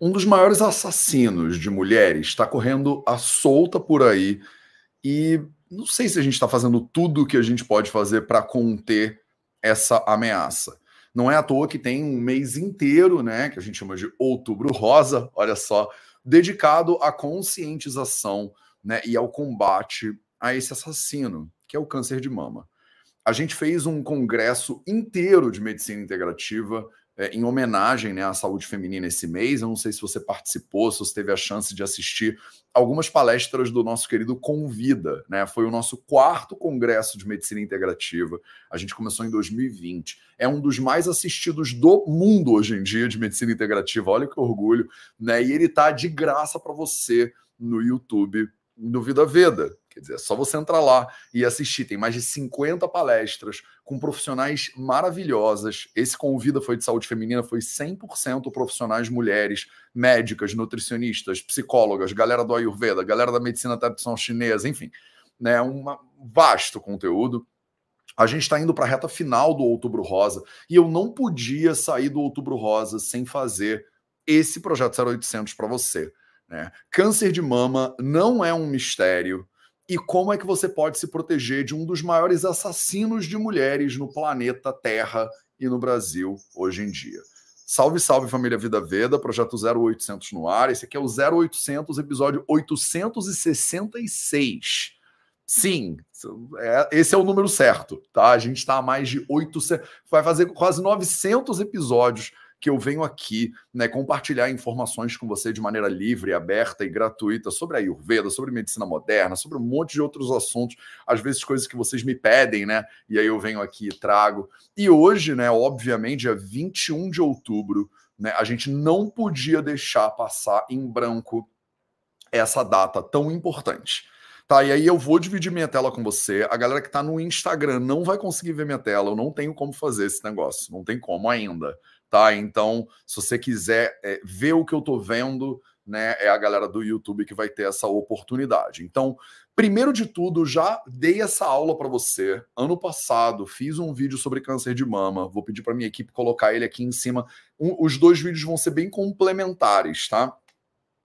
Um dos maiores assassinos de mulheres está correndo à solta por aí e não sei se a gente está fazendo tudo o que a gente pode fazer para conter essa ameaça. Não é à toa que tem um mês inteiro, né, que a gente chama de Outubro Rosa, olha só, dedicado à conscientização né, e ao combate a esse assassino, que é o câncer de mama. A gente fez um congresso inteiro de medicina integrativa é, em homenagem né, à saúde feminina esse mês. Eu não sei se você participou, se você teve a chance de assistir algumas palestras do nosso querido Convida. Né? Foi o nosso quarto congresso de medicina integrativa. A gente começou em 2020. É um dos mais assistidos do mundo hoje em dia de medicina integrativa. Olha que orgulho. Né? E ele está de graça para você no YouTube do Vida Veda. Quer dizer, é só você entrar lá e assistir. Tem mais de 50 palestras com profissionais maravilhosas. Esse Convida foi de saúde feminina, foi 100% profissionais mulheres, médicas, nutricionistas, psicólogas, galera do Ayurveda, galera da medicina tradicional chinesa, enfim. Né, um vasto conteúdo. A gente está indo para a reta final do Outubro Rosa e eu não podia sair do Outubro Rosa sem fazer esse projeto 0800 para você. Né? Câncer de mama não é um mistério e como é que você pode se proteger de um dos maiores assassinos de mulheres no planeta Terra e no Brasil hoje em dia. Salve, salve família Vida Veda, projeto 0800 no ar. Esse aqui é o 0800, episódio 866. Sim, é, esse é o número certo, tá? A gente está a mais de 800, vai fazer quase 900 episódios que eu venho aqui né, compartilhar informações com você de maneira livre, aberta e gratuita sobre a Ayurveda, sobre medicina moderna, sobre um monte de outros assuntos, às vezes coisas que vocês me pedem, né? E aí eu venho aqui e trago. E hoje, né, obviamente, dia 21 de outubro, né, a gente não podia deixar passar em branco essa data tão importante. Tá, e aí eu vou dividir minha tela com você. A galera que tá no Instagram não vai conseguir ver minha tela, eu não tenho como fazer esse negócio, não tem como ainda tá? Então, se você quiser é, ver o que eu tô vendo, né, é a galera do YouTube que vai ter essa oportunidade. Então, primeiro de tudo, já dei essa aula para você. Ano passado, fiz um vídeo sobre câncer de mama. Vou pedir para minha equipe colocar ele aqui em cima. Um, os dois vídeos vão ser bem complementares, tá?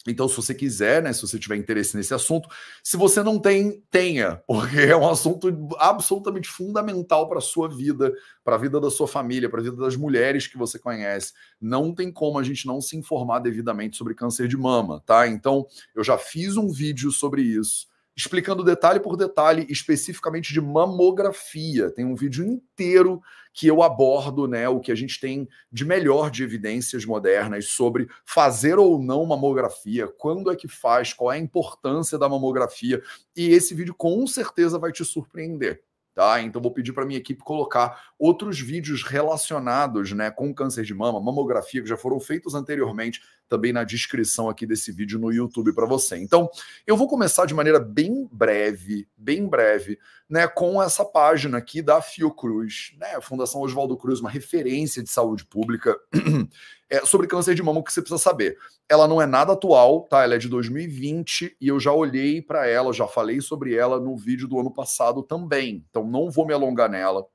Então, se você quiser, né, se você tiver interesse nesse assunto, se você não tem, tenha, porque é um assunto absolutamente fundamental para a sua vida, para a vida da sua família, para a vida das mulheres que você conhece. Não tem como a gente não se informar devidamente sobre câncer de mama, tá? Então, eu já fiz um vídeo sobre isso explicando detalhe por detalhe, especificamente de mamografia. Tem um vídeo inteiro que eu abordo né, o que a gente tem de melhor de evidências modernas sobre fazer ou não mamografia, quando é que faz, qual é a importância da mamografia. E esse vídeo com certeza vai te surpreender. Tá? Então vou pedir para minha equipe colocar outros vídeos relacionados, né, com câncer de mama, mamografia que já foram feitos anteriormente também na descrição aqui desse vídeo no YouTube para você. Então, eu vou começar de maneira bem breve, bem breve, né, com essa página aqui da Fiocruz, né, Fundação Oswaldo Cruz, uma referência de saúde pública é, sobre câncer de mama, que você precisa saber. Ela não é nada atual, tá? Ela é de 2020 e eu já olhei para ela, já falei sobre ela no vídeo do ano passado também. Então, não vou me alongar nela.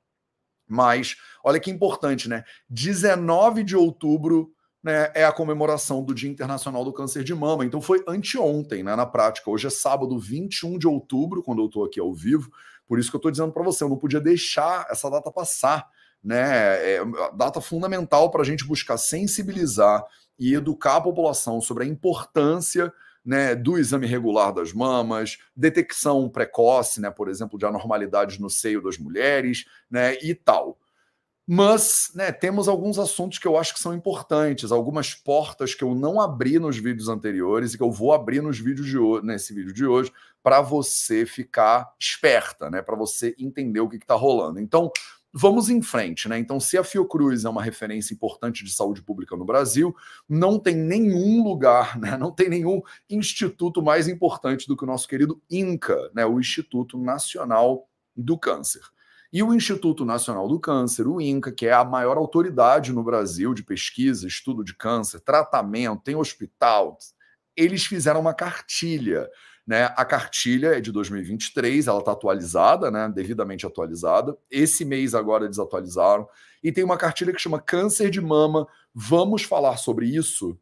Mas olha que importante, né? 19 de outubro né, é a comemoração do Dia Internacional do Câncer de Mama. Então foi anteontem, né, na prática. Hoje é sábado, 21 de outubro, quando eu estou aqui ao vivo. Por isso que eu estou dizendo para você, eu não podia deixar essa data passar. Né? É data fundamental para a gente buscar sensibilizar e educar a população sobre a importância né, do exame regular das mamas, detecção precoce, né, por exemplo, de anormalidades no seio das mulheres, né, e tal. Mas né, temos alguns assuntos que eu acho que são importantes, algumas portas que eu não abri nos vídeos anteriores e que eu vou abrir nos vídeos de hoje, nesse vídeo de hoje, para você ficar esperta, né? Para você entender o que está rolando. Então, vamos em frente, né? Então, se a Fiocruz é uma referência importante de saúde pública no Brasil, não tem nenhum lugar, né? Não tem nenhum instituto mais importante do que o nosso querido INCA, né? O Instituto Nacional do Câncer. E o Instituto Nacional do Câncer, o INCA, que é a maior autoridade no Brasil de pesquisa, estudo de câncer, tratamento, tem hospital, eles fizeram uma cartilha. Né? A cartilha é de 2023, ela está atualizada, né? devidamente atualizada. Esse mês agora eles atualizaram. E tem uma cartilha que chama Câncer de Mama. Vamos falar sobre isso?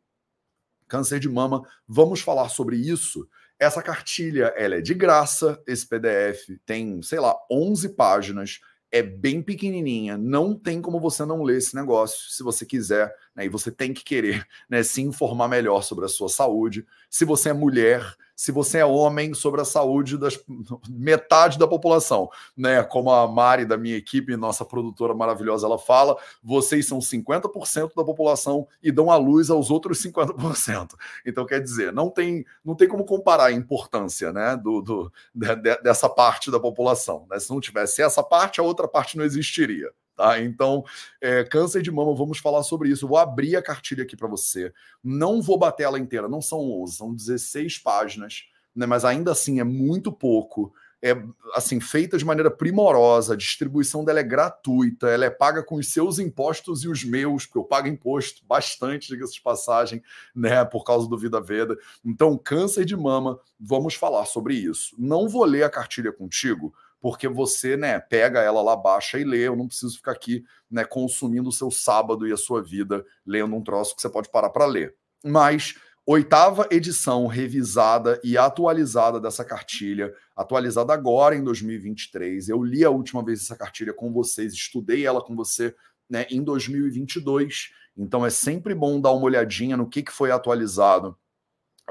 câncer de mama, vamos falar sobre isso. Essa cartilha, ela é de graça, esse PDF tem, sei lá, 11 páginas, é bem pequenininha, não tem como você não ler esse negócio, se você quiser, né? E você tem que querer, né, se informar melhor sobre a sua saúde. Se você é mulher, se você é homem, sobre a saúde das metade da população, né? Como a Mari da minha equipe, nossa produtora maravilhosa, ela fala, vocês são 50% da população e dão a luz aos outros 50%. Então quer dizer, não tem não tem como comparar a importância, né, do, do de, dessa parte da população, né? Se não tivesse essa parte, a outra parte não existiria. Tá? Então, é, câncer de mama, vamos falar sobre isso. vou abrir a cartilha aqui para você. Não vou bater ela inteira, não são 11, são 16 páginas, né? mas ainda assim é muito pouco. É assim, feita de maneira primorosa, a distribuição dela é gratuita, ela é paga com os seus impostos e os meus, porque eu pago imposto bastante, diga-se de passagem, né, por causa do Vida Veda. Então, câncer de mama, vamos falar sobre isso. Não vou ler a cartilha contigo, porque você, né, pega ela lá, baixa e lê. Eu não preciso ficar aqui, né, consumindo o seu sábado e a sua vida lendo um troço que você pode parar para ler. Mas oitava edição revisada e atualizada dessa cartilha, atualizada agora em 2023. Eu li a última vez essa cartilha com vocês, estudei ela com você, né, em 2022. Então é sempre bom dar uma olhadinha no que, que foi atualizado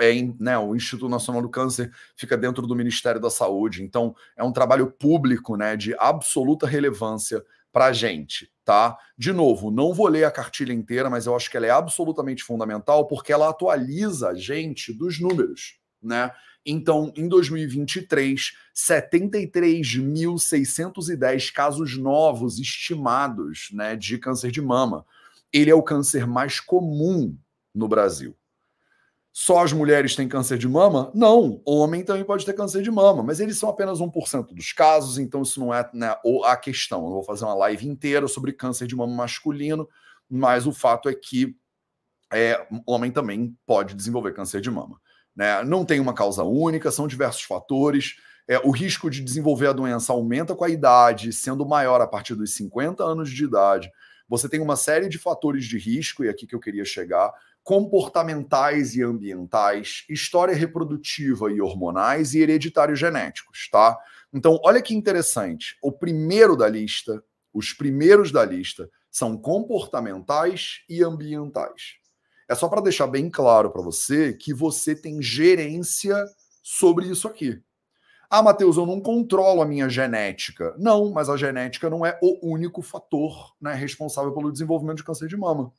é, né, o Instituto Nacional do Câncer fica dentro do Ministério da Saúde, então é um trabalho público né, de absoluta relevância para a gente, tá? De novo, não vou ler a cartilha inteira, mas eu acho que ela é absolutamente fundamental porque ela atualiza a gente dos números, né? Então, em 2023, 73.610 casos novos estimados né, de câncer de mama. Ele é o câncer mais comum no Brasil. Só as mulheres têm câncer de mama? Não, homem também pode ter câncer de mama, mas eles são apenas 1% dos casos, então isso não é né, a questão. Eu vou fazer uma live inteira sobre câncer de mama masculino, mas o fato é que é, homem também pode desenvolver câncer de mama. Né? Não tem uma causa única, são diversos fatores. É, o risco de desenvolver a doença aumenta com a idade, sendo maior a partir dos 50 anos de idade. Você tem uma série de fatores de risco, e é aqui que eu queria chegar comportamentais e ambientais, história reprodutiva e hormonais e hereditários genéticos, tá? Então, olha que interessante. O primeiro da lista, os primeiros da lista são comportamentais e ambientais. É só para deixar bem claro para você que você tem gerência sobre isso aqui. Ah, Matheus, eu não controlo a minha genética. Não, mas a genética não é o único fator né, responsável pelo desenvolvimento de câncer de mama.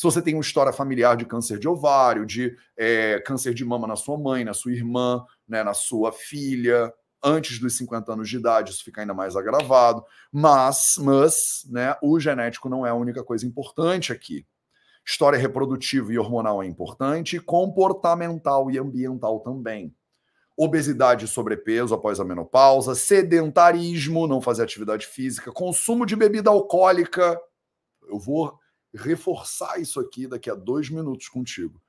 Se você tem uma história familiar de câncer de ovário, de é, câncer de mama na sua mãe, na sua irmã, né, na sua filha, antes dos 50 anos de idade, isso fica ainda mais agravado. Mas, mas né, o genético não é a única coisa importante aqui. História reprodutiva e hormonal é importante, comportamental e ambiental também. Obesidade e sobrepeso após a menopausa, sedentarismo, não fazer atividade física, consumo de bebida alcoólica. Eu vou reforçar isso aqui daqui a dois minutos contigo.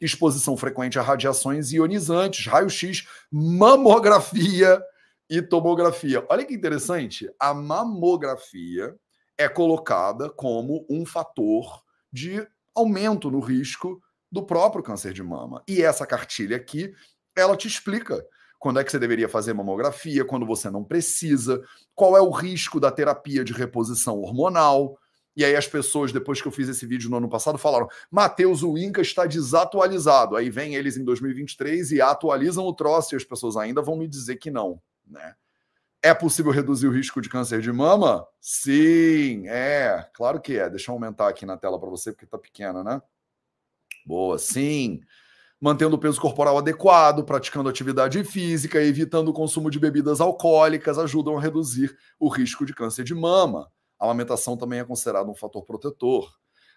Exposição frequente a radiações ionizantes, raio-x, mamografia e tomografia. Olha que interessante, a mamografia é colocada como um fator de aumento no risco do próprio câncer de mama. E essa cartilha aqui, ela te explica quando é que você deveria fazer mamografia, quando você não precisa, qual é o risco da terapia de reposição hormonal, e aí as pessoas, depois que eu fiz esse vídeo no ano passado, falaram: Matheus, o Inca está desatualizado. Aí vem eles em 2023 e atualizam o troço e as pessoas ainda vão me dizer que não, né? É possível reduzir o risco de câncer de mama? Sim, é, claro que é. Deixa eu aumentar aqui na tela para você, porque está pequena, né? Boa, sim. Mantendo o peso corporal adequado, praticando atividade física, evitando o consumo de bebidas alcoólicas ajudam a reduzir o risco de câncer de mama a amamentação também é considerada um fator protetor.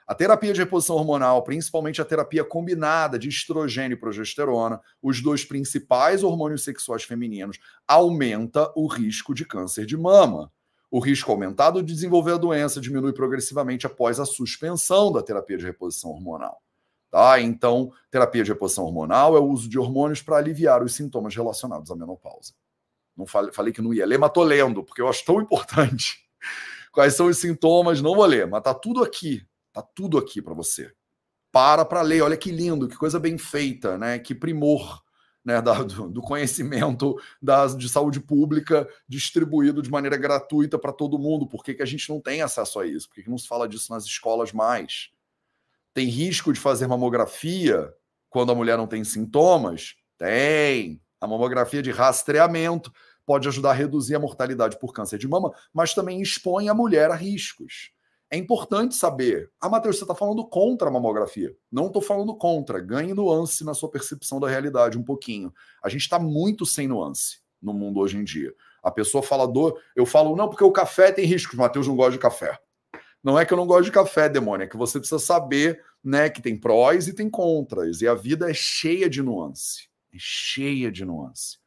A terapia de reposição hormonal, principalmente a terapia combinada de estrogênio e progesterona, os dois principais hormônios sexuais femininos, aumenta o risco de câncer de mama. O risco aumentado de desenvolver a doença diminui progressivamente após a suspensão da terapia de reposição hormonal. Tá? Então, terapia de reposição hormonal é o uso de hormônios para aliviar os sintomas relacionados à menopausa. Não falei, falei que não ia ler, mas estou lendo, porque eu acho tão importante. Quais são os sintomas? Não vou ler, mas tá tudo aqui. Tá tudo aqui para você. para para ler. Olha que lindo, que coisa bem feita, né? Que primor. Né, da, do, conhecimento da, de saúde pública distribuído de maneira gratuita para todo mundo. Por que, que a gente não tem acesso a isso? Por que, que não se fala disso nas escolas mais? Tem risco de fazer mamografia quando a mulher não tem sintomas? Tem. A mamografia de rastreamento pode ajudar a reduzir a mortalidade por câncer de mama, mas também expõe a mulher a riscos. É importante saber. Ah, Matheus, você está falando contra a mamografia. Não estou falando contra. Ganhe nuance na sua percepção da realidade um pouquinho. A gente está muito sem nuance no mundo hoje em dia. A pessoa fala do. Eu falo, não, porque o café tem riscos. Matheus não gosta de café. Não é que eu não gosto de café, demônio, é que você precisa saber né, que tem prós e tem contras. E a vida é cheia de nuance. É cheia de nuance.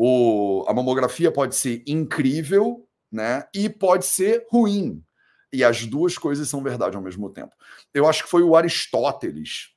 O, a mamografia pode ser incrível, né? E pode ser ruim. E as duas coisas são verdade ao mesmo tempo. Eu acho que foi o Aristóteles,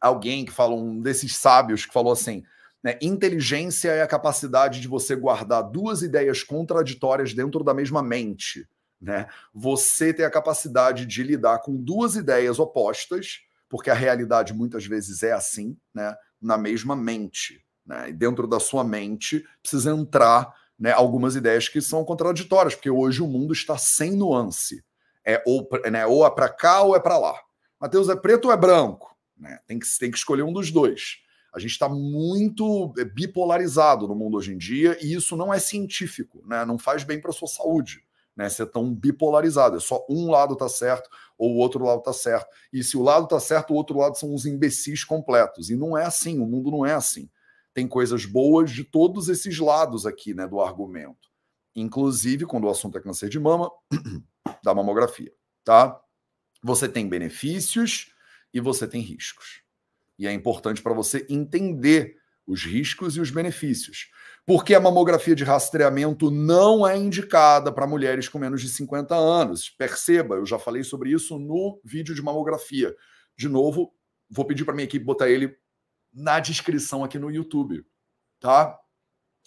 alguém que falou, um desses sábios que falou assim: né, inteligência é a capacidade de você guardar duas ideias contraditórias dentro da mesma mente. Né? Você tem a capacidade de lidar com duas ideias opostas, porque a realidade muitas vezes é assim, né? na mesma mente. Né? E dentro da sua mente precisa entrar né, algumas ideias que são contraditórias, porque hoje o mundo está sem nuance. É ou, né, ou é para cá ou é para lá. Mateus é preto ou é branco? Né? Tem, que, tem que escolher um dos dois. A gente está muito é, bipolarizado no mundo hoje em dia e isso não é científico, né? não faz bem para a sua saúde. Né, ser tão bipolarizado, é só um lado tá certo ou o outro lado tá certo. E se o lado tá certo, o outro lado são os imbecis completos. E não é assim, o mundo não é assim tem coisas boas de todos esses lados aqui, né, do argumento. Inclusive, quando o assunto é câncer de mama, da mamografia, tá? Você tem benefícios e você tem riscos. E é importante para você entender os riscos e os benefícios. Porque a mamografia de rastreamento não é indicada para mulheres com menos de 50 anos. Perceba, eu já falei sobre isso no vídeo de mamografia. De novo, vou pedir para minha equipe botar ele na descrição aqui no YouTube, tá?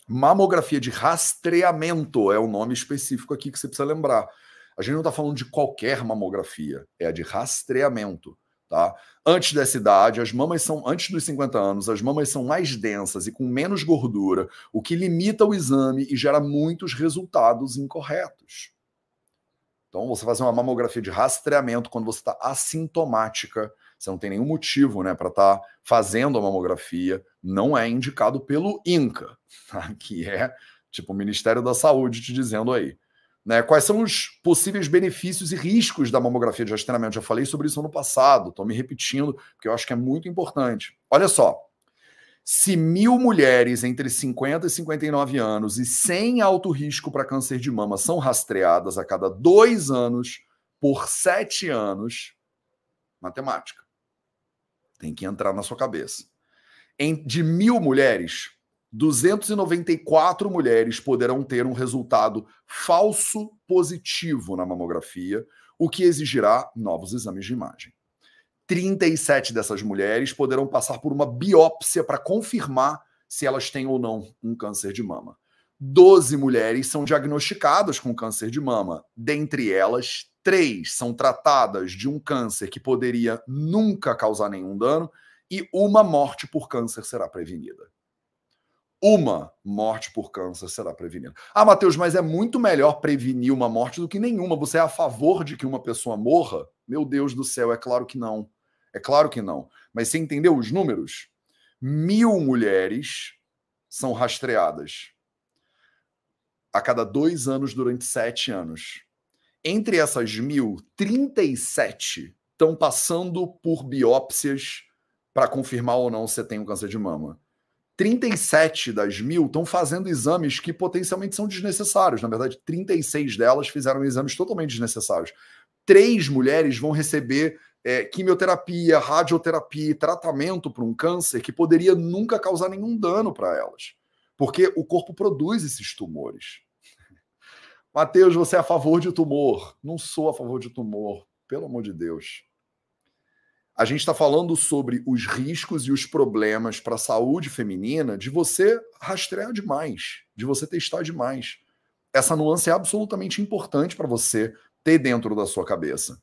Mamografia de rastreamento é o nome específico aqui que você precisa lembrar. A gente não está falando de qualquer mamografia, é a de rastreamento, tá? Antes dessa idade, as mamas são, antes dos 50 anos, as mamas são mais densas e com menos gordura, o que limita o exame e gera muitos resultados incorretos. Então, você fazer uma mamografia de rastreamento quando você está assintomática você não tem nenhum motivo né, para estar tá fazendo a mamografia, não é indicado pelo INCA, tá? que é tipo o Ministério da Saúde te dizendo aí. Né, quais são os possíveis benefícios e riscos da mamografia de rastreamento? Já falei sobre isso no passado, estou me repetindo, porque eu acho que é muito importante. Olha só, se mil mulheres entre 50 e 59 anos e sem alto risco para câncer de mama são rastreadas a cada dois anos por sete anos, matemática. Tem que entrar na sua cabeça. Em, de mil mulheres, 294 mulheres poderão ter um resultado falso positivo na mamografia, o que exigirá novos exames de imagem. 37 dessas mulheres poderão passar por uma biópsia para confirmar se elas têm ou não um câncer de mama. 12 mulheres são diagnosticadas com câncer de mama. Dentre elas, três são tratadas de um câncer que poderia nunca causar nenhum dano e uma morte por câncer será prevenida. Uma morte por câncer será prevenida. Ah, Matheus, mas é muito melhor prevenir uma morte do que nenhuma. Você é a favor de que uma pessoa morra? Meu Deus do céu, é claro que não. É claro que não. Mas você entendeu os números? Mil mulheres são rastreadas a cada dois anos durante sete anos. Entre essas mil, 37 estão passando por biópsias para confirmar ou não se tem um câncer de mama. 37 das mil estão fazendo exames que potencialmente são desnecessários. Na verdade, 36 delas fizeram exames totalmente desnecessários. Três mulheres vão receber é, quimioterapia, radioterapia, tratamento para um câncer que poderia nunca causar nenhum dano para elas. Porque o corpo produz esses tumores. Mateus, você é a favor de tumor? Não sou a favor de tumor, pelo amor de Deus. A gente está falando sobre os riscos e os problemas para a saúde feminina de você rastrear demais, de você testar demais. Essa nuance é absolutamente importante para você ter dentro da sua cabeça.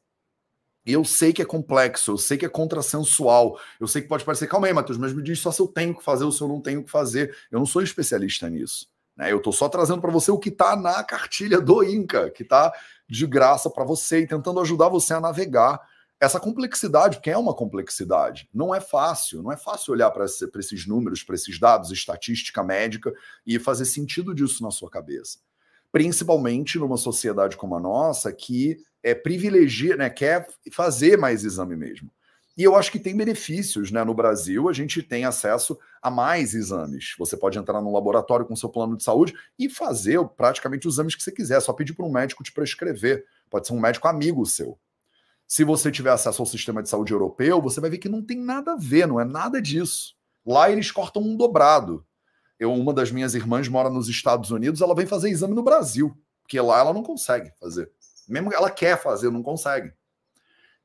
eu sei que é complexo, eu sei que é contrassensual, eu sei que pode parecer, calma aí, Matheus, mas me diz só se eu tenho que fazer ou se eu não tenho que fazer. Eu não sou especialista nisso. Né? Eu estou só trazendo para você o que está na cartilha do Inca, que está de graça para você e tentando ajudar você a navegar essa complexidade, porque é uma complexidade. Não é fácil, não é fácil olhar para esse, esses números, para esses dados, estatística médica e fazer sentido disso na sua cabeça. Principalmente numa sociedade como a nossa, que é, privilegia, né, quer fazer mais exame mesmo. E eu acho que tem benefícios, né? No Brasil, a gente tem acesso a mais exames. Você pode entrar num laboratório com seu plano de saúde e fazer praticamente os exames que você quiser, só pedir para um médico te prescrever. Pode ser um médico amigo seu. Se você tiver acesso ao sistema de saúde europeu, você vai ver que não tem nada a ver, não é nada disso. Lá eles cortam um dobrado. Eu, uma das minhas irmãs mora nos Estados Unidos, ela vem fazer exame no Brasil, porque lá ela não consegue fazer. Mesmo ela quer fazer, não consegue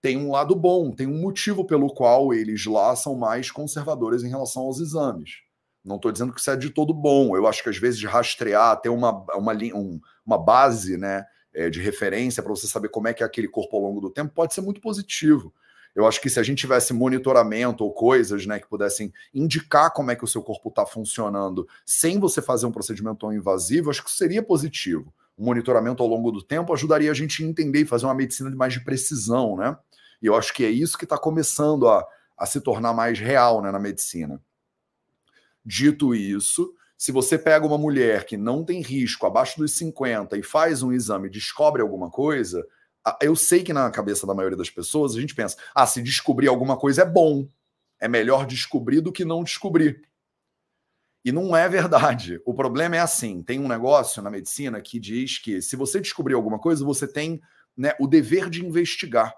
tem um lado bom, tem um motivo pelo qual eles lá são mais conservadores em relação aos exames. Não estou dizendo que isso é de todo bom. Eu acho que às vezes rastrear, ter uma, uma, um, uma base né, é, de referência para você saber como é que é aquele corpo ao longo do tempo pode ser muito positivo. Eu acho que se a gente tivesse monitoramento ou coisas né, que pudessem indicar como é que o seu corpo está funcionando sem você fazer um procedimento tão invasivo, acho que seria positivo. O monitoramento ao longo do tempo ajudaria a gente a entender e fazer uma medicina de mais de precisão, né? E eu acho que é isso que está começando a, a se tornar mais real né, na medicina. Dito isso, se você pega uma mulher que não tem risco abaixo dos 50 e faz um exame e descobre alguma coisa, eu sei que na cabeça da maioria das pessoas a gente pensa: ah, se descobrir alguma coisa é bom. É melhor descobrir do que não descobrir. E não é verdade. O problema é assim: tem um negócio na medicina que diz que se você descobrir alguma coisa, você tem né, o dever de investigar.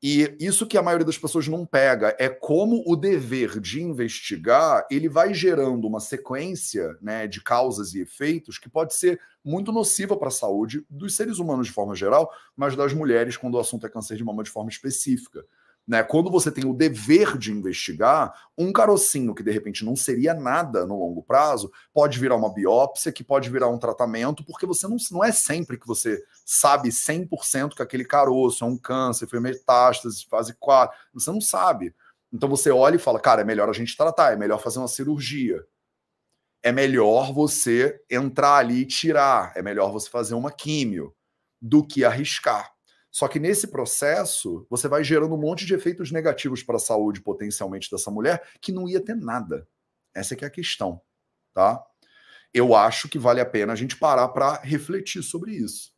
E isso que a maioria das pessoas não pega é como o dever de investigar ele vai gerando uma sequência né, de causas e efeitos que pode ser muito nociva para a saúde dos seres humanos de forma geral, mas das mulheres quando o assunto é câncer de mama de forma específica. Né? Quando você tem o dever de investigar, um carocinho que de repente não seria nada no longo prazo, pode virar uma biópsia, que pode virar um tratamento, porque você não, não é sempre que você sabe 100% que aquele caroço é um câncer, foi metástase, fase 4. Você não sabe. Então você olha e fala, cara, é melhor a gente tratar, é melhor fazer uma cirurgia. É melhor você entrar ali e tirar, é melhor você fazer uma químio do que arriscar. Só que nesse processo, você vai gerando um monte de efeitos negativos para a saúde potencialmente dessa mulher que não ia ter nada. Essa é que é a questão, tá? Eu acho que vale a pena a gente parar para refletir sobre isso.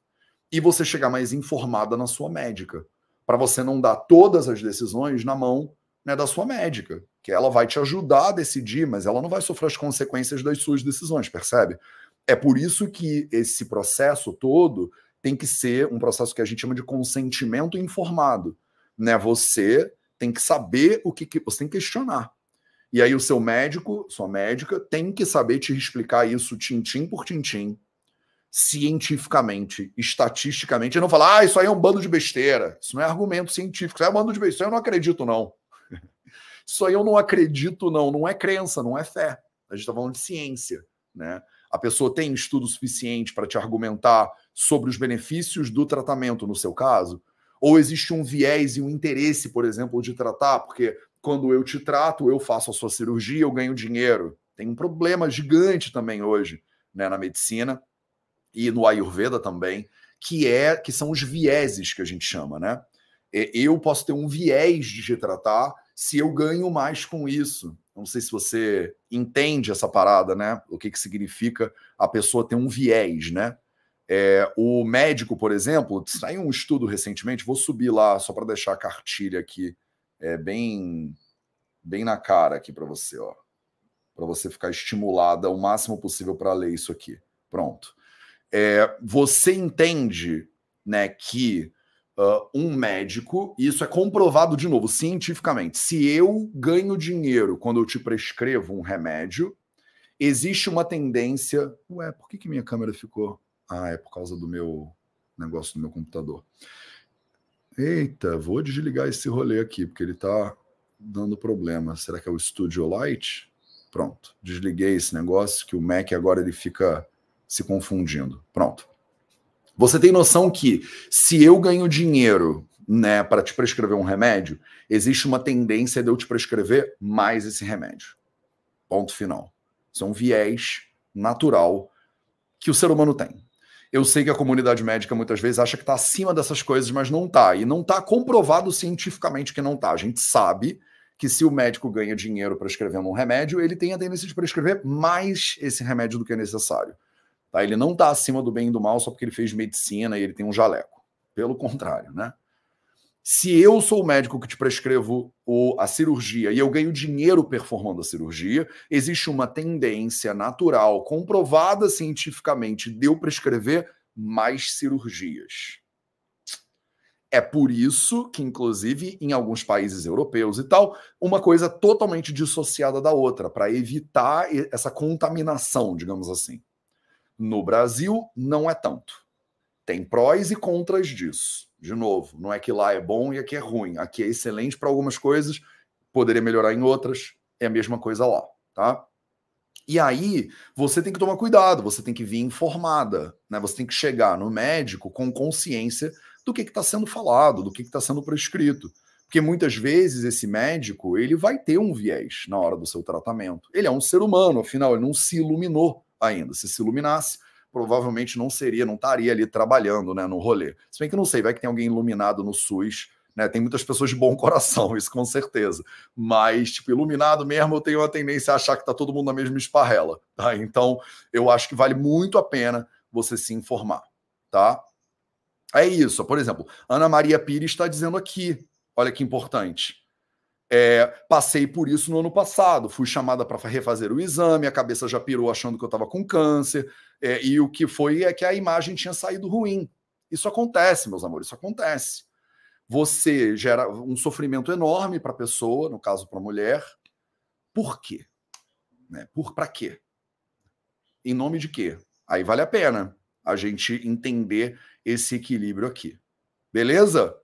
E você chegar mais informada na sua médica, para você não dar todas as decisões na mão né, da sua médica, que ela vai te ajudar a decidir, mas ela não vai sofrer as consequências das suas decisões, percebe? É por isso que esse processo todo tem que ser um processo que a gente chama de consentimento informado. Né? Você tem que saber o que, que você tem que questionar. E aí o seu médico, sua médica, tem que saber te explicar isso tintim por tintim, cientificamente, estatisticamente, e não falar, ah, isso aí é um bando de besteira. Isso não é argumento científico, isso é um bando de besteira. Aí eu não acredito, não. Isso aí eu não acredito, não. Não é crença, não é fé. A gente está falando de ciência, né? A pessoa tem estudo suficiente para te argumentar sobre os benefícios do tratamento no seu caso? Ou existe um viés e um interesse, por exemplo, de tratar? Porque quando eu te trato, eu faço a sua cirurgia, eu ganho dinheiro. Tem um problema gigante também hoje né, na medicina e no Ayurveda também, que é que são os vieses que a gente chama, né? Eu posso ter um viés de te tratar se eu ganho mais com isso. Não sei se você entende essa parada, né? O que, que significa a pessoa ter um viés, né? É, o médico, por exemplo, saiu um estudo recentemente, vou subir lá só para deixar a cartilha aqui, é, bem, bem na cara aqui para você, ó. Para você ficar estimulada o máximo possível para ler isso aqui. Pronto. É, você entende né, que uh, um médico, isso é comprovado de novo cientificamente. Se eu ganho dinheiro quando eu te prescrevo um remédio, existe uma tendência. Ué, por que, que minha câmera ficou? Ah, é por causa do meu negócio do meu computador. Eita, vou desligar esse rolê aqui, porque ele está dando problema. Será que é o Studio Light? Pronto, desliguei esse negócio que o Mac agora ele fica se confundindo. Pronto. Você tem noção que se eu ganho dinheiro né, para te prescrever um remédio, existe uma tendência de eu te prescrever mais esse remédio. Ponto final. Isso é um viés natural que o ser humano tem. Eu sei que a comunidade médica muitas vezes acha que está acima dessas coisas, mas não está. E não está comprovado cientificamente que não está. A gente sabe que se o médico ganha dinheiro prescrevendo um remédio, ele tem a tendência de prescrever mais esse remédio do que é necessário. Tá? Ele não está acima do bem e do mal só porque ele fez medicina e ele tem um jaleco. Pelo contrário, né? Se eu sou o médico que te prescrevo o, a cirurgia e eu ganho dinheiro performando a cirurgia, existe uma tendência natural, comprovada cientificamente, de eu prescrever mais cirurgias. É por isso que, inclusive, em alguns países europeus e tal, uma coisa totalmente dissociada da outra, para evitar essa contaminação, digamos assim. No Brasil, não é tanto. Tem prós e contras disso. De novo, não é que lá é bom e aqui é ruim. Aqui é excelente para algumas coisas, poderia melhorar em outras, é a mesma coisa lá, tá? E aí, você tem que tomar cuidado, você tem que vir informada, né? Você tem que chegar no médico com consciência do que está sendo falado, do que está sendo prescrito. Porque muitas vezes esse médico ele vai ter um viés na hora do seu tratamento. Ele é um ser humano, afinal, ele não se iluminou ainda. Se se iluminasse, provavelmente não seria, não estaria ali trabalhando né, no rolê. Se bem que não sei, vai que tem alguém iluminado no SUS. Né, tem muitas pessoas de bom coração, isso com certeza. Mas, tipo, iluminado mesmo, eu tenho a tendência a achar que está todo mundo na mesma esparrela. Tá? Então, eu acho que vale muito a pena você se informar. Tá? É isso. Por exemplo, Ana Maria Pires está dizendo aqui, olha que importante. É, passei por isso no ano passado. Fui chamada para refazer o exame, a cabeça já pirou achando que eu estava com câncer. É, e o que foi é que a imagem tinha saído ruim. Isso acontece, meus amores, isso acontece. Você gera um sofrimento enorme para a pessoa, no caso para a mulher. Por quê? Né? Por para quê? Em nome de quê? Aí vale a pena a gente entender esse equilíbrio aqui. Beleza?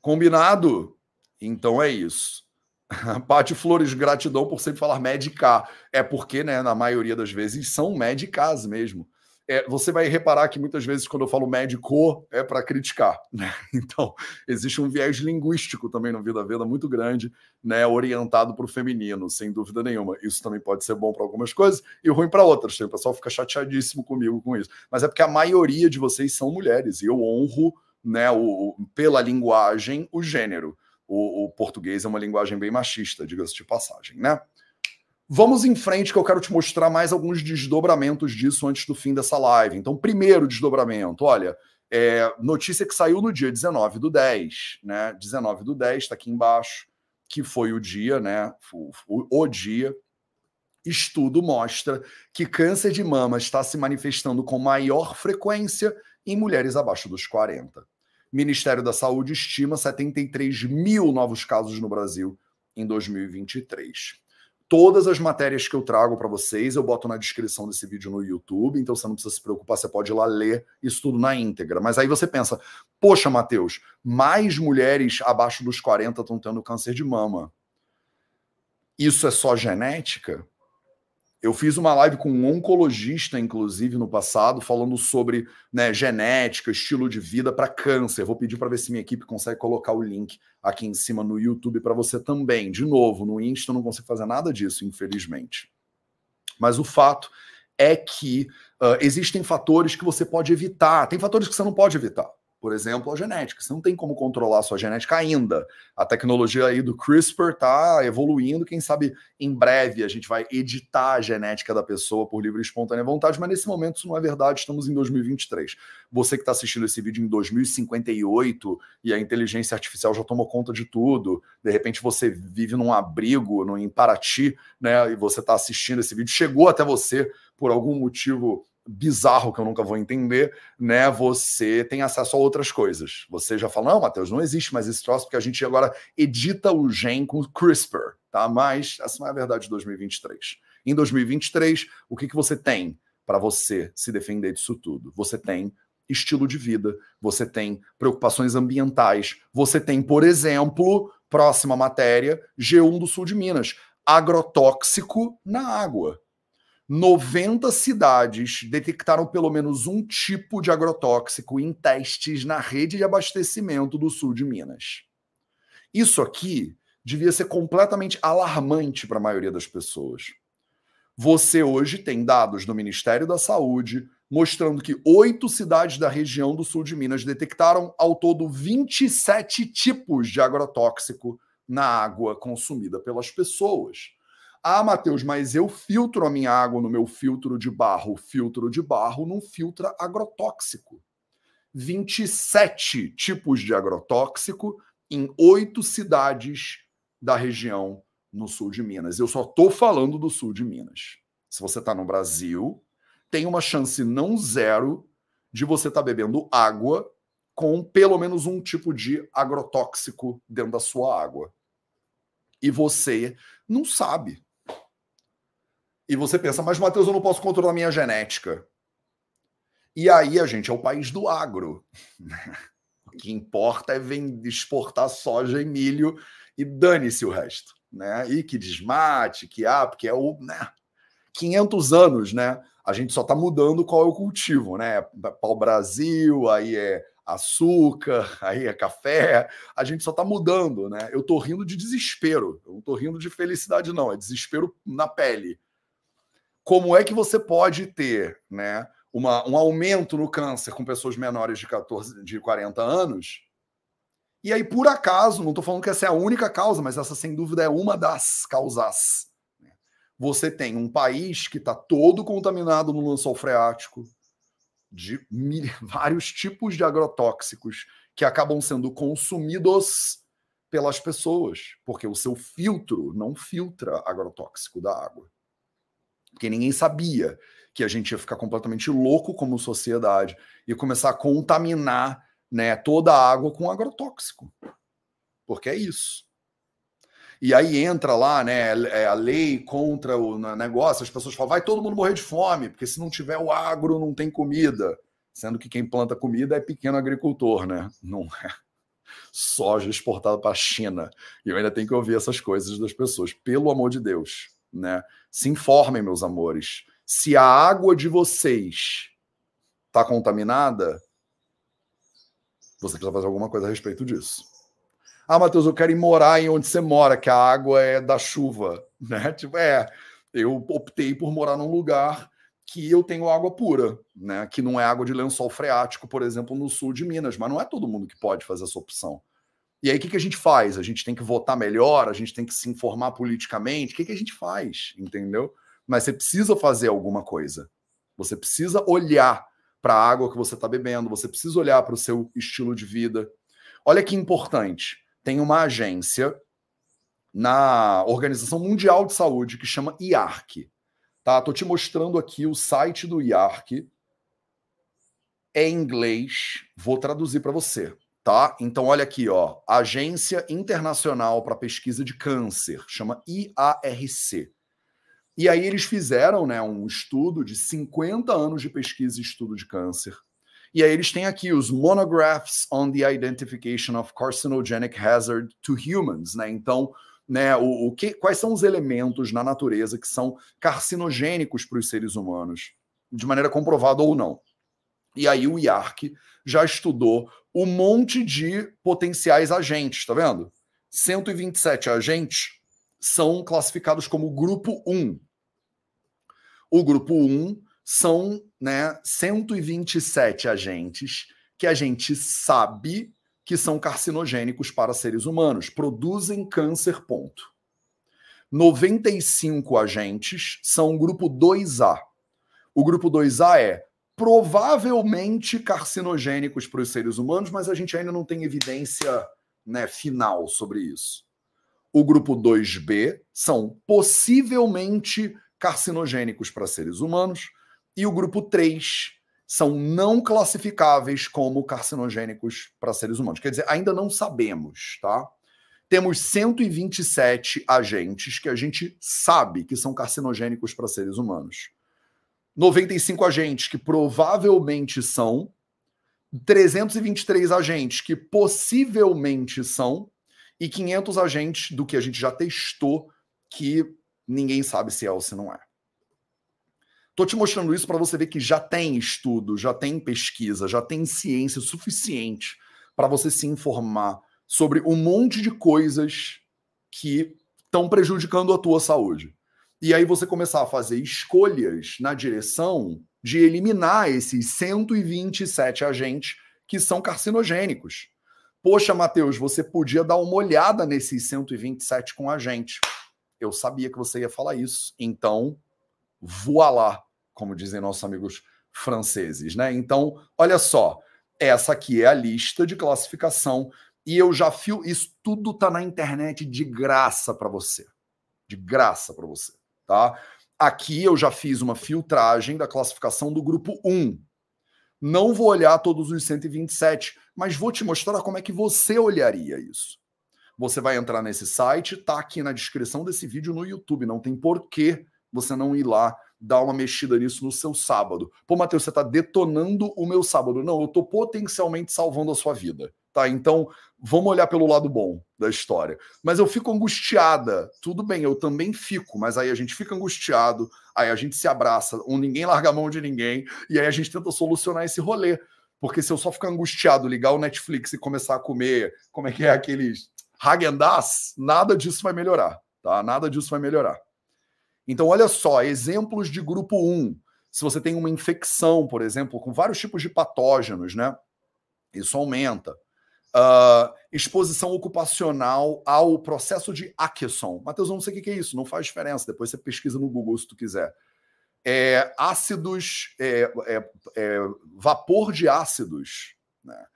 Combinado? Então é isso. Pati Flores, gratidão por sempre falar medicar. É porque, né, na maioria das vezes, são médicas mesmo. É, você vai reparar que muitas vezes, quando eu falo médico, é para criticar. Né? Então, existe um viés linguístico também no Vida Veda muito grande, né, orientado para o feminino, sem dúvida nenhuma. Isso também pode ser bom para algumas coisas e ruim para outras. O pessoal fica chateadíssimo comigo com isso. Mas é porque a maioria de vocês são mulheres e eu honro né, o, pela linguagem o gênero o, o português é uma linguagem bem machista, diga-se de passagem, né? Vamos em frente, que eu quero te mostrar mais alguns desdobramentos disso antes do fim dessa live. Então, primeiro desdobramento, olha, é, notícia que saiu no dia 19 do 10, né? 19 do 10, está aqui embaixo, que foi o dia, né? O, o, o dia. Estudo mostra que câncer de mama está se manifestando com maior frequência em mulheres abaixo dos 40. Ministério da Saúde estima 73 mil novos casos no Brasil em 2023. Todas as matérias que eu trago para vocês, eu boto na descrição desse vídeo no YouTube, então você não precisa se preocupar, você pode ir lá ler isso tudo na íntegra. Mas aí você pensa, poxa, Matheus, mais mulheres abaixo dos 40 estão tendo câncer de mama. Isso é só genética? Eu fiz uma live com um oncologista, inclusive, no passado, falando sobre né, genética, estilo de vida para câncer. Vou pedir para ver se minha equipe consegue colocar o link aqui em cima no YouTube para você também. De novo, no Insta não consigo fazer nada disso, infelizmente. Mas o fato é que uh, existem fatores que você pode evitar, tem fatores que você não pode evitar por exemplo, a genética. Você não tem como controlar a sua genética ainda. A tecnologia aí do CRISPR está evoluindo. Quem sabe em breve a gente vai editar a genética da pessoa por livre e espontânea vontade, mas nesse momento isso não é verdade. Estamos em 2023. Você que está assistindo esse vídeo em 2058 e a inteligência artificial já tomou conta de tudo, de repente você vive num abrigo, no, em Paraty, né? E você está assistindo esse vídeo, chegou até você por algum motivo bizarro que eu nunca vou entender, né? Você tem acesso a outras coisas. Você já fala, não, Matheus, não existe mais esse troço, porque a gente agora edita o gen com CRISPR, tá? Mas essa não é a verdade de 2023. Em 2023, o que, que você tem para você se defender disso tudo? Você tem estilo de vida, você tem preocupações ambientais, você tem, por exemplo, próxima matéria, G1 do sul de Minas, agrotóxico na água. 90 cidades detectaram pelo menos um tipo de agrotóxico em testes na rede de abastecimento do sul de Minas. Isso aqui devia ser completamente alarmante para a maioria das pessoas. Você hoje tem dados do Ministério da Saúde mostrando que oito cidades da região do sul de Minas detectaram ao todo 27 tipos de agrotóxico na água consumida pelas pessoas. Ah, Matheus, mas eu filtro a minha água no meu filtro de barro. Filtro de barro não filtra agrotóxico. 27 tipos de agrotóxico em oito cidades da região no sul de Minas. Eu só estou falando do sul de Minas. Se você está no Brasil, tem uma chance não zero de você estar tá bebendo água com pelo menos um tipo de agrotóxico dentro da sua água. E você não sabe. E você pensa, mas Matheus, eu não posso controlar minha genética. E aí a gente é o país do agro. o que importa é vem exportar soja e milho e dane-se o resto. Né? E que desmate, que ah, porque é o. Né? 500 anos, né? A gente só está mudando qual é o cultivo, né? Pau Brasil, aí é açúcar, aí é café, a gente só está mudando, né? Eu estou rindo de desespero, eu não estou rindo de felicidade, não, é desespero na pele como é que você pode ter né, uma, um aumento no câncer com pessoas menores de 14, de 40 anos. E aí, por acaso, não estou falando que essa é a única causa, mas essa sem dúvida é uma das causas. Né. Você tem um país que está todo contaminado no lençol freático, de vários tipos de agrotóxicos que acabam sendo consumidos pelas pessoas, porque o seu filtro não filtra agrotóxico da água porque ninguém sabia que a gente ia ficar completamente louco como sociedade e começar a contaminar né, toda a água com agrotóxico. Porque é isso. E aí entra lá né, é, a lei contra o negócio, as pessoas falam, vai todo mundo morrer de fome, porque se não tiver o agro, não tem comida. Sendo que quem planta comida é pequeno agricultor, né? Não é soja exportada para a China. E eu ainda tenho que ouvir essas coisas das pessoas, pelo amor de Deus né? Se informem, meus amores. Se a água de vocês está contaminada, você precisa fazer alguma coisa a respeito disso. Ah, Matheus, eu quero ir morar em onde você mora, que a água é da chuva, né? Tipo, é, eu optei por morar num lugar que eu tenho água pura, né? Que não é água de lençol freático, por exemplo, no sul de Minas, mas não é todo mundo que pode fazer essa opção. E aí, o que, que a gente faz? A gente tem que votar melhor, a gente tem que se informar politicamente. O que, que a gente faz? Entendeu? Mas você precisa fazer alguma coisa. Você precisa olhar para a água que você está bebendo, você precisa olhar para o seu estilo de vida. Olha que importante: tem uma agência na Organização Mundial de Saúde que chama IARC. Tá? Tô te mostrando aqui o site do IARC. É em inglês, vou traduzir para você tá? Então olha aqui, ó, Agência Internacional para Pesquisa de Câncer, chama IARC. E aí eles fizeram, né, um estudo de 50 anos de pesquisa e estudo de câncer. E aí eles têm aqui os monographs on the identification of carcinogenic hazard to humans, né? Então, né, o, o que, quais são os elementos na natureza que são carcinogênicos para os seres humanos, de maneira comprovada ou não. E aí o IARC já estudou um monte de potenciais agentes, tá vendo? 127 agentes são classificados como grupo 1. O grupo 1 são né, 127 agentes que a gente sabe que são carcinogênicos para seres humanos, produzem câncer, ponto. 95 agentes são grupo 2A. O grupo 2A é provavelmente carcinogênicos para os seres humanos, mas a gente ainda não tem evidência né, final sobre isso. O grupo 2B são possivelmente carcinogênicos para seres humanos, e o grupo 3 são não classificáveis como carcinogênicos para seres humanos. Quer dizer, ainda não sabemos, tá? Temos 127 agentes que a gente sabe que são carcinogênicos para seres humanos. 95 agentes que provavelmente são, 323 agentes que possivelmente são, e 500 agentes do que a gente já testou que ninguém sabe se é ou se não é. Tô te mostrando isso para você ver que já tem estudo, já tem pesquisa, já tem ciência suficiente para você se informar sobre um monte de coisas que estão prejudicando a tua saúde. E aí você começar a fazer escolhas na direção de eliminar esses 127 agentes que são carcinogênicos. Poxa, Matheus, você podia dar uma olhada nesses 127 com a gente. Eu sabia que você ia falar isso. Então, voilá, como dizem nossos amigos franceses, né? Então, olha só, essa aqui é a lista de classificação e eu já fio isso tudo tá na internet de graça para você. De graça para você, tá? Aqui eu já fiz uma filtragem da classificação do grupo 1. Não vou olhar todos os 127, mas vou te mostrar como é que você olharia isso. Você vai entrar nesse site, tá aqui na descrição desse vídeo no YouTube, não tem porquê você não ir lá dar uma mexida nisso no seu sábado. Pô, Matheus, você está detonando o meu sábado. Não, eu estou potencialmente salvando a sua vida. Tá, então vamos olhar pelo lado bom da história. Mas eu fico angustiada. Tudo bem, eu também fico, mas aí a gente fica angustiado, aí a gente se abraça, um ninguém larga a mão de ninguém, e aí a gente tenta solucionar esse rolê. Porque se eu só ficar angustiado, ligar o Netflix e começar a comer, como é que é aqueles Hagendaz, nada disso vai melhorar, tá? Nada disso vai melhorar. Então, olha só, exemplos de grupo 1. Se você tem uma infecção, por exemplo, com vários tipos de patógenos, né? Isso aumenta. Uh, exposição ocupacional ao processo de Atkinson. Matheus, eu não sei o que é isso, não faz diferença. Depois você pesquisa no Google se tu quiser. É, ácidos, é, é, é vapor de ácidos, né?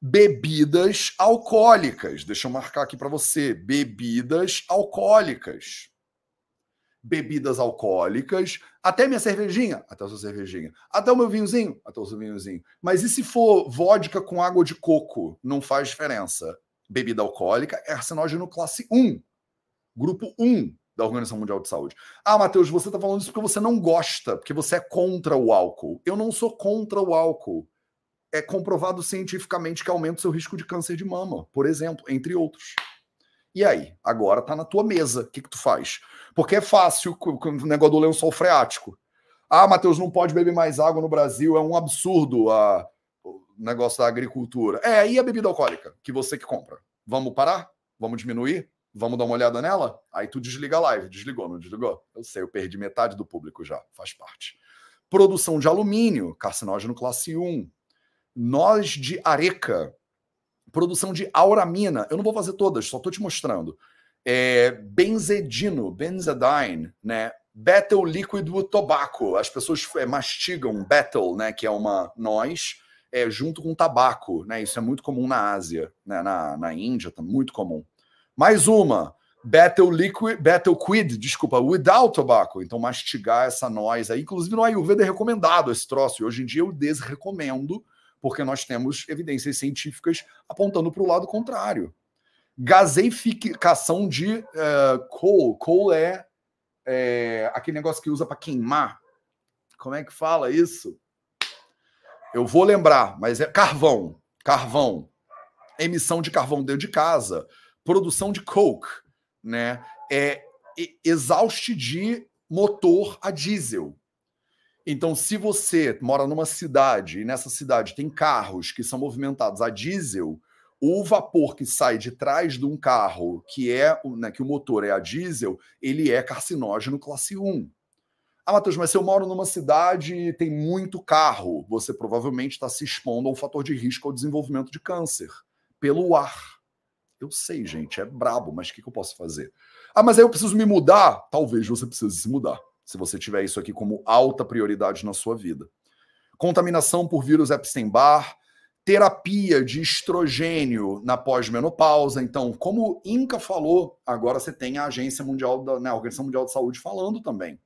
bebidas alcoólicas. Deixa eu marcar aqui para você: bebidas alcoólicas bebidas alcoólicas, até minha cervejinha, até a sua cervejinha, até o meu vinhozinho, até o seu vinhozinho. Mas e se for vodka com água de coco? Não faz diferença. Bebida alcoólica é arsenógeno classe 1, grupo 1 da Organização Mundial de Saúde. Ah, Matheus, você está falando isso porque você não gosta, porque você é contra o álcool. Eu não sou contra o álcool. É comprovado cientificamente que aumenta o seu risco de câncer de mama, por exemplo, entre outros. E aí? Agora tá na tua mesa. O que, que tu faz? Porque é fácil o negócio do lençol freático. Ah, Matheus, não pode beber mais água no Brasil, é um absurdo a, o negócio da agricultura. É, e a bebida alcoólica, que você que compra? Vamos parar? Vamos diminuir? Vamos dar uma olhada nela? Aí tu desliga a live. Desligou, não desligou? Eu sei, eu perdi metade do público já, faz parte. Produção de alumínio, carcinógeno classe 1. Nós de areca, produção de auramina. Eu não vou fazer todas, só estou te mostrando. É, benzedino, benzedine, né? Battle liquid with tobacco. As pessoas é, mastigam battle, né? Que é uma noz, é, junto com tabaco, né? Isso é muito comum na Ásia, né? Na, na Índia, tá muito comum. Mais uma. Battle liquid, battle quid, desculpa, without tobacco. Então, mastigar essa noz aí. Inclusive, no Ayurveda é recomendado esse troço. E hoje em dia eu desrecomendo porque nós temos evidências científicas apontando para o lado contrário. Gaseificação de uh, coal. Coal é, é aquele negócio que usa para queimar. Como é que fala isso? Eu vou lembrar, mas é carvão. Carvão. Emissão de carvão dentro de casa. Produção de coke. Né? É exauste de motor a diesel. Então, se você mora numa cidade e nessa cidade tem carros que são movimentados a diesel, o vapor que sai de trás de um carro que é né, que o motor é a diesel, ele é carcinógeno classe 1. Ah, Matheus, mas se eu moro numa cidade e tem muito carro, você provavelmente está se expondo a um fator de risco ao desenvolvimento de câncer pelo ar. Eu sei, gente, é brabo, mas o que, que eu posso fazer? Ah, mas aí eu preciso me mudar? Talvez você precise se mudar se você tiver isso aqui como alta prioridade na sua vida. Contaminação por vírus Epstein-Barr, terapia de estrogênio na pós-menopausa. Então, como o Inca falou, agora você tem a Agência Mundial da né, a Organização Mundial de Saúde falando também.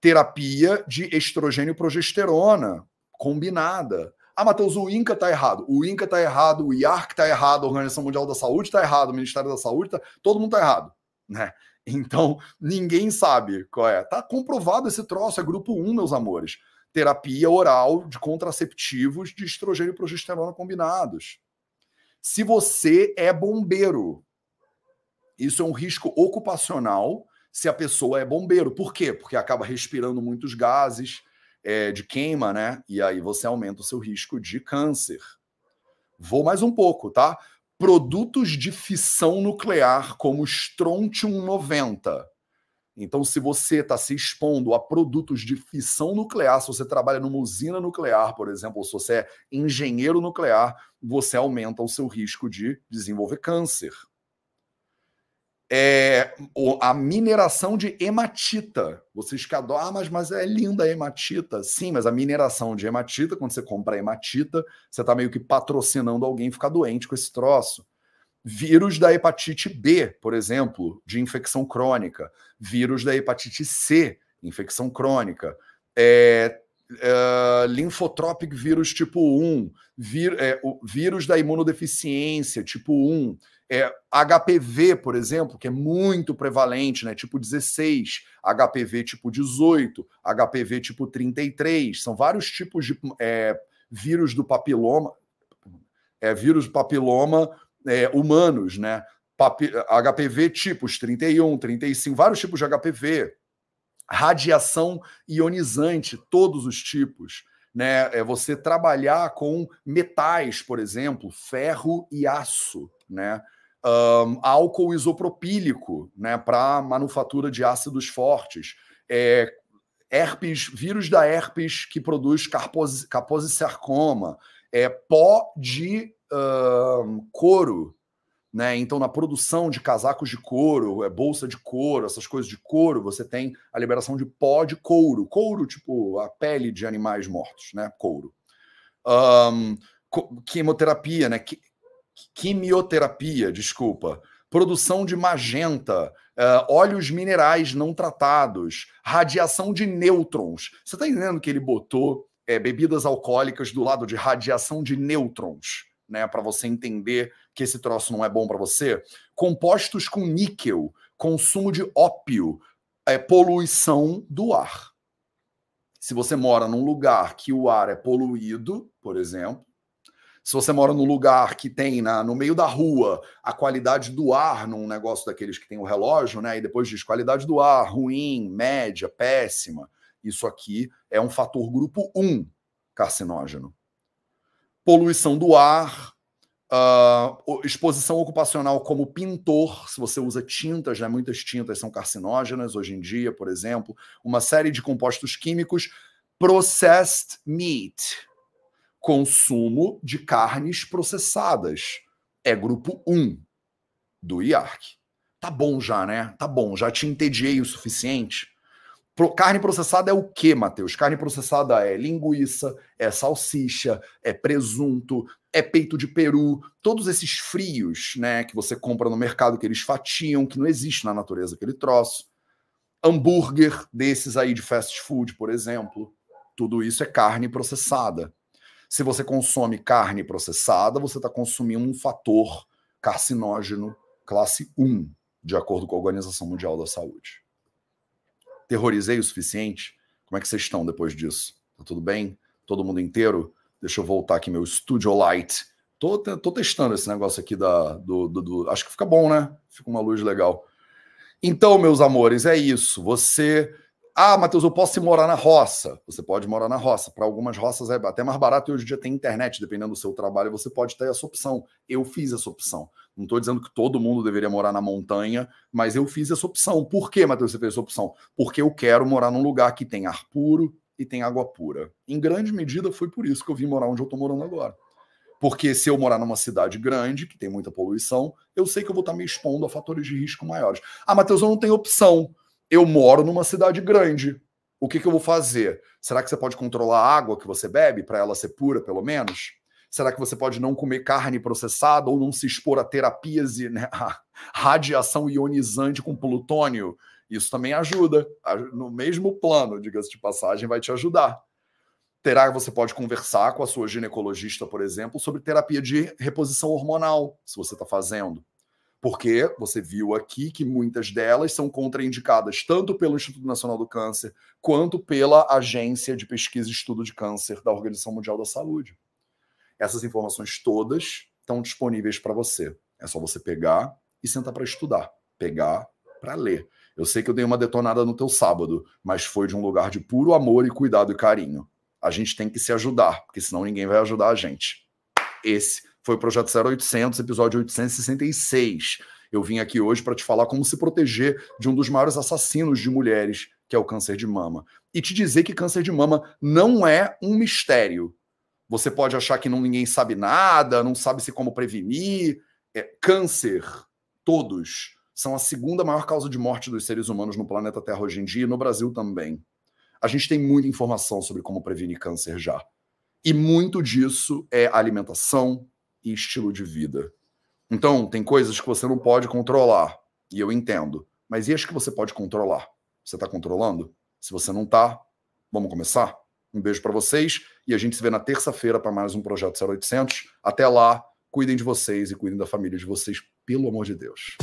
Terapia de estrogênio e progesterona combinada. Ah, Matheus, o INCA tá errado. O INCA tá errado, o IARC tá errado, a Organização Mundial da Saúde tá errado, o Ministério da Saúde tá... Todo mundo tá errado, né? Então, ninguém sabe qual é. Tá comprovado esse troço, é grupo 1, meus amores. Terapia oral de contraceptivos de estrogênio e progesterona combinados. Se você é bombeiro, isso é um risco ocupacional se a pessoa é bombeiro. Por quê? Porque acaba respirando muitos gases é, de queima, né? E aí você aumenta o seu risco de câncer. Vou mais um pouco, tá? Produtos de fissão nuclear, como strontium 90. Então, se você está se expondo a produtos de fissão nuclear, se você trabalha numa usina nuclear, por exemplo, ou se você é engenheiro nuclear, você aumenta o seu risco de desenvolver câncer é, a mineração de hematita. Vocês que adoram, ah, mas, mas é linda a hematita. Sim, mas a mineração de hematita, quando você compra hematita, você está meio que patrocinando alguém ficar doente com esse troço. Vírus da hepatite B, por exemplo, de infecção crônica. Vírus da hepatite C, infecção crônica. É, é, linfotropic vírus tipo 1, vir, é, o vírus da imunodeficiência tipo 1, é, HPV, por exemplo, que é muito prevalente, né? Tipo 16, HPV tipo 18, HPV tipo 33, são vários tipos de é, vírus do papiloma, é, vírus papiloma é, humanos, né? Papi HPV tipos 31, 35, vários tipos de HPV, radiação ionizante, todos os tipos. Né, é você trabalhar com metais, por exemplo, ferro e aço, né? Um, álcool isopropílico né, para manufatura de ácidos fortes, é, herpes, vírus da herpes que produz carpose, é, pó de um, couro. Né? Então, na produção de casacos de couro, é, bolsa de couro, essas coisas de couro, você tem a liberação de pó de couro. Couro, tipo a pele de animais mortos, né? Couro. Um, quimioterapia, né? Quimioterapia, desculpa, produção de magenta, uh, óleos minerais não tratados, radiação de nêutrons. Você está entendendo que ele botou é, bebidas alcoólicas do lado de radiação de nêutrons, né? Para você entender que esse troço não é bom para você. Compostos com níquel, consumo de ópio, é, poluição do ar. Se você mora num lugar que o ar é poluído, por exemplo, se você mora num lugar que tem na, no meio da rua a qualidade do ar, num negócio daqueles que tem o relógio, né? E depois diz qualidade do ar, ruim, média, péssima. Isso aqui é um fator grupo 1 carcinógeno. Poluição do ar, uh, exposição ocupacional como pintor, se você usa tintas, né? muitas tintas são carcinógenas hoje em dia, por exemplo, uma série de compostos químicos, processed meat, consumo de carnes processadas. É grupo 1 do IARC. Tá bom já, né? Tá bom, já te entediei o suficiente. Pro, carne processada é o que, Matheus? Carne processada é linguiça, é salsicha, é presunto, é peito de peru, todos esses frios, né, que você compra no mercado que eles fatiam, que não existe na natureza aquele troço. Hambúrguer desses aí de fast food, por exemplo. Tudo isso é carne processada. Se você consome carne processada, você está consumindo um fator carcinógeno classe 1, de acordo com a Organização Mundial da Saúde. Terrorizei o suficiente? Como é que vocês estão depois disso? Tá tudo bem? Todo mundo inteiro? Deixa eu voltar aqui meu Studio Light. Tô, tô testando esse negócio aqui da, do, do, do. Acho que fica bom, né? Fica uma luz legal. Então, meus amores, é isso. Você ah, Matheus, eu posso morar na roça. Você pode morar na roça. Para algumas roças é até mais barato e hoje em dia tem internet, dependendo do seu trabalho, você pode ter essa opção. Eu fiz essa opção. Não estou dizendo que todo mundo deveria morar na montanha, mas eu fiz essa opção. Por que, Matheus, você fez essa opção? Porque eu quero morar num lugar que tem ar puro e tem água pura. Em grande medida foi por isso que eu vim morar onde eu estou morando agora. Porque se eu morar numa cidade grande, que tem muita poluição, eu sei que eu vou estar me expondo a fatores de risco maiores. Ah, Matheus, eu não tenho opção eu moro numa cidade grande. O que, que eu vou fazer? Será que você pode controlar a água que você bebe para ela ser pura, pelo menos? Será que você pode não comer carne processada ou não se expor a terapias e né, a radiação ionizante com plutônio? Isso também ajuda. No mesmo plano, diga-se de passagem, vai te ajudar. Terá, você pode conversar com a sua ginecologista, por exemplo, sobre terapia de reposição hormonal, se você está fazendo porque você viu aqui que muitas delas são contraindicadas tanto pelo Instituto Nacional do Câncer quanto pela Agência de Pesquisa e Estudo de Câncer da Organização Mundial da Saúde. Essas informações todas estão disponíveis para você. É só você pegar e sentar para estudar, pegar para ler. Eu sei que eu dei uma detonada no teu sábado, mas foi de um lugar de puro amor e cuidado e carinho. A gente tem que se ajudar, porque senão ninguém vai ajudar a gente. Esse foi o Projeto 0800, episódio 866. Eu vim aqui hoje para te falar como se proteger de um dos maiores assassinos de mulheres, que é o câncer de mama. E te dizer que câncer de mama não é um mistério. Você pode achar que não, ninguém sabe nada, não sabe se como prevenir. É, câncer, todos, são a segunda maior causa de morte dos seres humanos no planeta Terra hoje em dia e no Brasil também. A gente tem muita informação sobre como prevenir câncer já. E muito disso é alimentação e estilo de vida. Então, tem coisas que você não pode controlar, e eu entendo. Mas e as que você pode controlar? Você está controlando? Se você não está, vamos começar? Um beijo para vocês e a gente se vê na terça-feira para mais um Projeto 0800. Até lá, cuidem de vocês e cuidem da família de vocês, pelo amor de Deus.